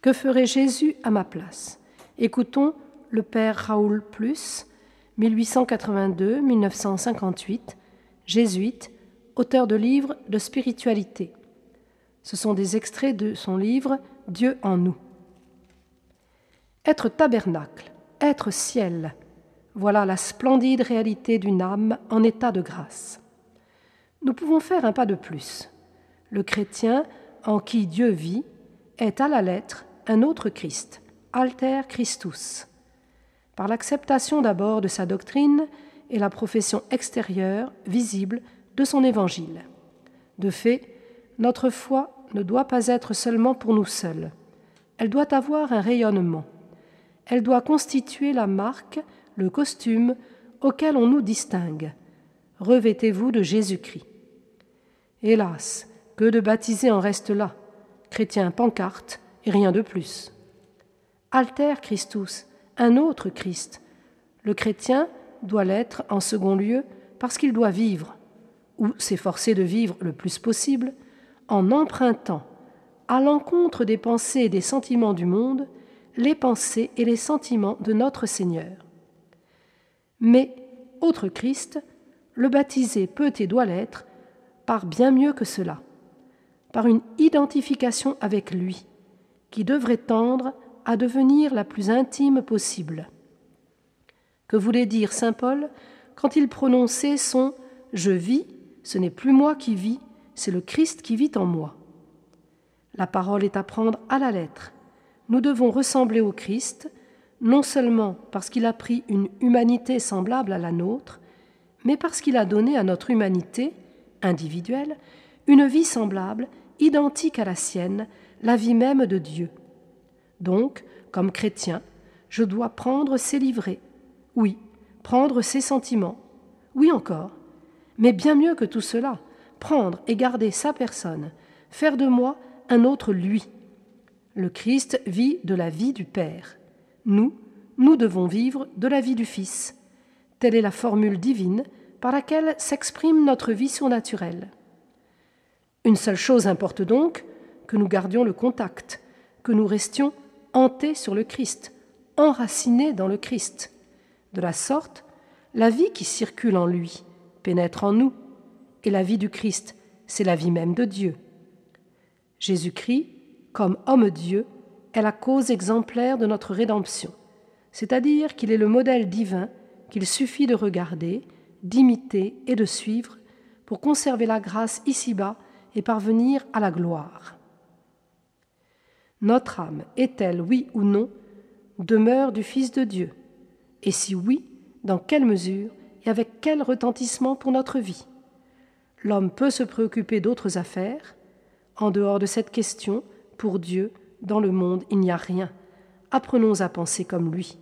Que ferait Jésus à ma place? Écoutons le père Raoul Plus, 1882-1958, jésuite, auteur de livres de spiritualité. Ce sont des extraits de son livre Dieu en nous. Être tabernacle, être ciel, voilà la splendide réalité d'une âme en état de grâce. Nous pouvons faire un pas de plus. Le chrétien en qui Dieu vit est à la lettre un autre Christ, alter Christus. Par l'acceptation d'abord de sa doctrine et la profession extérieure, visible, de son évangile. De fait, notre foi ne doit pas être seulement pour nous seuls. Elle doit avoir un rayonnement. Elle doit constituer la marque, le costume auquel on nous distingue. Revêtez-vous de Jésus-Christ. Hélas, que de baptisés en restent là, chrétiens pancarte rien de plus. Alter Christus, un autre Christ. Le chrétien doit l'être en second lieu parce qu'il doit vivre, ou s'efforcer de vivre le plus possible, en empruntant, à l'encontre des pensées et des sentiments du monde, les pensées et les sentiments de notre Seigneur. Mais, autre Christ, le baptisé peut et doit l'être par bien mieux que cela, par une identification avec lui, qui devrait tendre à devenir la plus intime possible. Que voulait dire Saint Paul quand il prononçait son Je vis, ce n'est plus moi qui vis, c'est le Christ qui vit en moi. La parole est à prendre à la lettre. Nous devons ressembler au Christ, non seulement parce qu'il a pris une humanité semblable à la nôtre, mais parce qu'il a donné à notre humanité, individuelle, une vie semblable, identique à la sienne, la vie même de Dieu. Donc, comme chrétien, je dois prendre ses livrets, oui, prendre ses sentiments, oui encore, mais bien mieux que tout cela, prendre et garder sa personne, faire de moi un autre lui. Le Christ vit de la vie du Père. Nous, nous devons vivre de la vie du Fils. Telle est la formule divine par laquelle s'exprime notre vie surnaturelle. Une seule chose importe donc, que nous gardions le contact, que nous restions hantés sur le Christ, enracinés dans le Christ. De la sorte, la vie qui circule en lui pénètre en nous, et la vie du Christ, c'est la vie même de Dieu. Jésus-Christ, comme homme-dieu, est la cause exemplaire de notre rédemption, c'est-à-dire qu'il est le modèle divin qu'il suffit de regarder, d'imiter et de suivre pour conserver la grâce ici-bas et parvenir à la gloire. Notre âme est-elle, oui ou non, demeure du Fils de Dieu? Et si oui, dans quelle mesure et avec quel retentissement pour notre vie? L'homme peut se préoccuper d'autres affaires. En dehors de cette question, pour Dieu, dans le monde, il n'y a rien. Apprenons à penser comme lui.